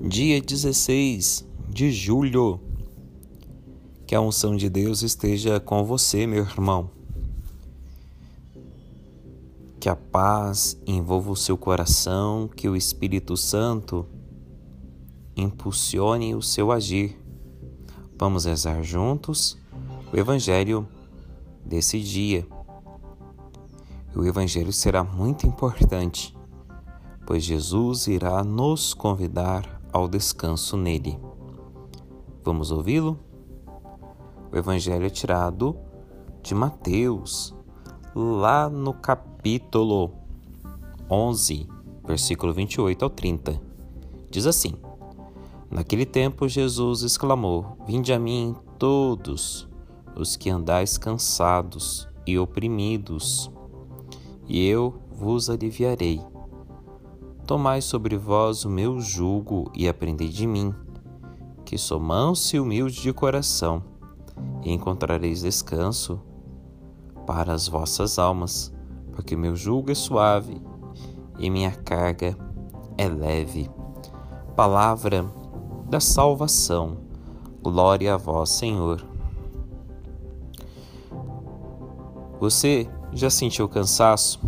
dia 16 de julho. Que a unção de Deus esteja com você, meu irmão. Que a paz envolva o seu coração, que o Espírito Santo impulsione o seu agir. Vamos rezar juntos o Evangelho desse dia. O Evangelho será muito importante, pois Jesus irá nos convidar ao descanso nele. Vamos ouvi-lo? O Evangelho é tirado de Mateus, lá no capítulo 11, versículo 28 ao 30. Diz assim: Naquele tempo Jesus exclamou: Vinde a mim todos os que andais cansados e oprimidos, e eu vos aliviarei. Tomai sobre vós o meu jugo e aprendei de mim, que sou manso e humilde de coração, e encontrareis descanso para as vossas almas, porque meu jugo é suave e minha carga é leve. Palavra da salvação. Glória a vós, Senhor. Você já sentiu cansaço?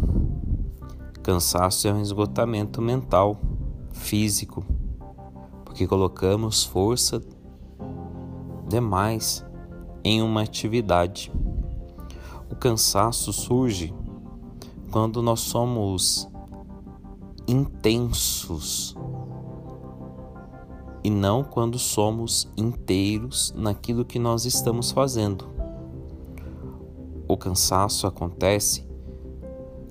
Cansaço é um esgotamento mental, físico, porque colocamos força demais em uma atividade. O cansaço surge quando nós somos intensos e não quando somos inteiros naquilo que nós estamos fazendo. O cansaço acontece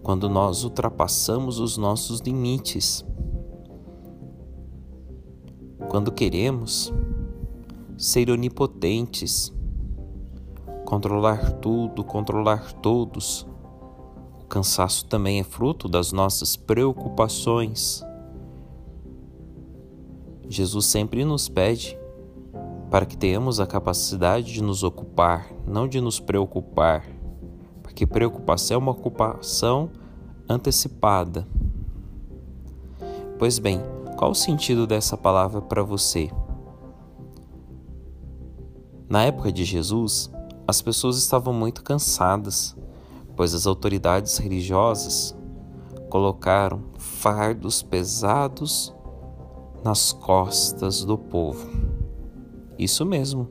quando nós ultrapassamos os nossos limites. Quando queremos ser onipotentes, controlar tudo, controlar todos. O cansaço também é fruto das nossas preocupações. Jesus sempre nos pede para que tenhamos a capacidade de nos ocupar, não de nos preocupar, porque preocupação é uma ocupação antecipada. Pois bem, qual o sentido dessa palavra para você? Na época de Jesus, as pessoas estavam muito cansadas, pois as autoridades religiosas colocaram fardos pesados nas costas do povo. Isso mesmo.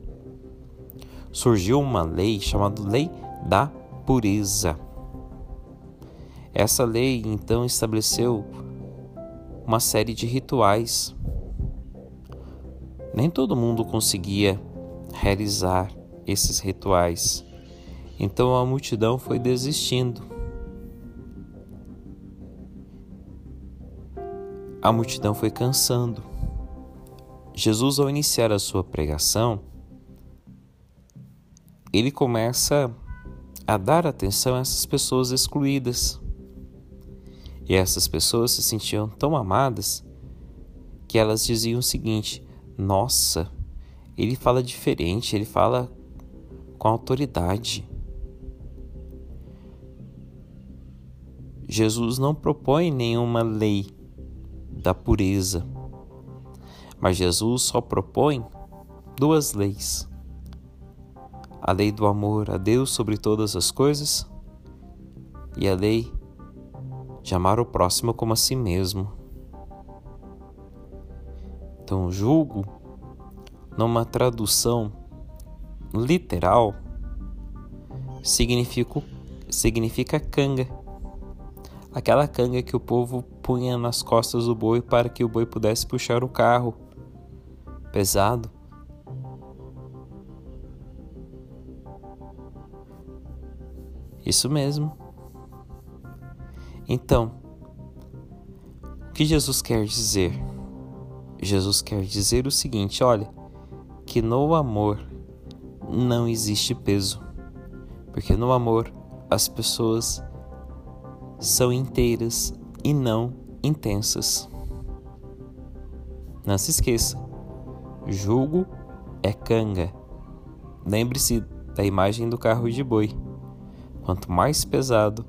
Surgiu uma lei chamada Lei da Pureza essa lei então estabeleceu uma série de rituais. Nem todo mundo conseguia realizar esses rituais, então a multidão foi desistindo. A multidão foi cansando. Jesus, ao iniciar a sua pregação, ele começa a dar atenção a essas pessoas excluídas. E essas pessoas se sentiam tão amadas que elas diziam o seguinte: Nossa, ele fala diferente, ele fala com autoridade. Jesus não propõe nenhuma lei da pureza, mas Jesus só propõe duas leis: a lei do amor a Deus sobre todas as coisas e a lei de amar o próximo como a si mesmo. Então, julgo, numa tradução literal, significa, significa canga. Aquela canga que o povo punha nas costas do boi para que o boi pudesse puxar o carro pesado. Isso mesmo. Então, o que Jesus quer dizer? Jesus quer dizer o seguinte: olha, que no amor não existe peso, porque no amor as pessoas são inteiras e não intensas. Não se esqueça, julgo é canga. Lembre-se da imagem do carro de boi. Quanto mais pesado,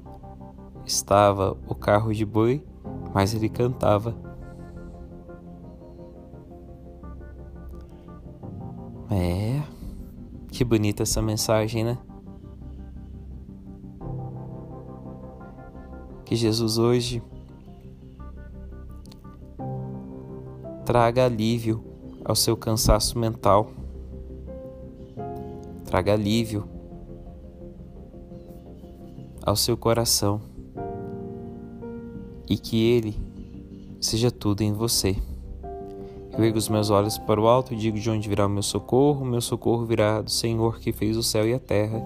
estava o carro de boi, mas ele cantava. É, que bonita essa mensagem, né? Que Jesus hoje traga alívio ao seu cansaço mental, traga alívio ao seu coração e que Ele seja tudo em você. Eu ergo os meus olhos para o alto e digo de onde virá o meu socorro. Meu socorro virá do Senhor que fez o céu e a terra.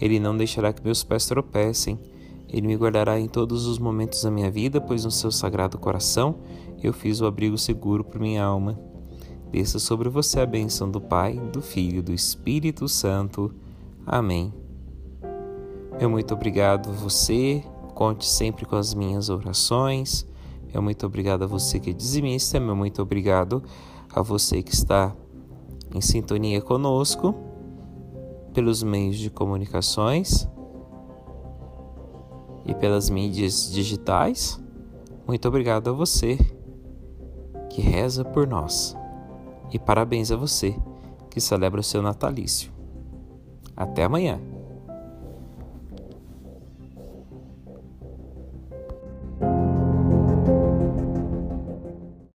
Ele não deixará que meus pés tropecem. Ele me guardará em todos os momentos da minha vida, pois no seu sagrado coração eu fiz o abrigo seguro para minha alma. Desça sobre você a bênção do Pai, do Filho e do Espírito Santo. Amém. Meu muito obrigado a você. Conte sempre com as minhas orações. Meu muito obrigado a você que é dizimista. Meu muito obrigado a você que está em sintonia conosco pelos meios de comunicações e pelas mídias digitais. Muito obrigado a você que reza por nós. E parabéns a você que celebra o seu natalício. Até amanhã.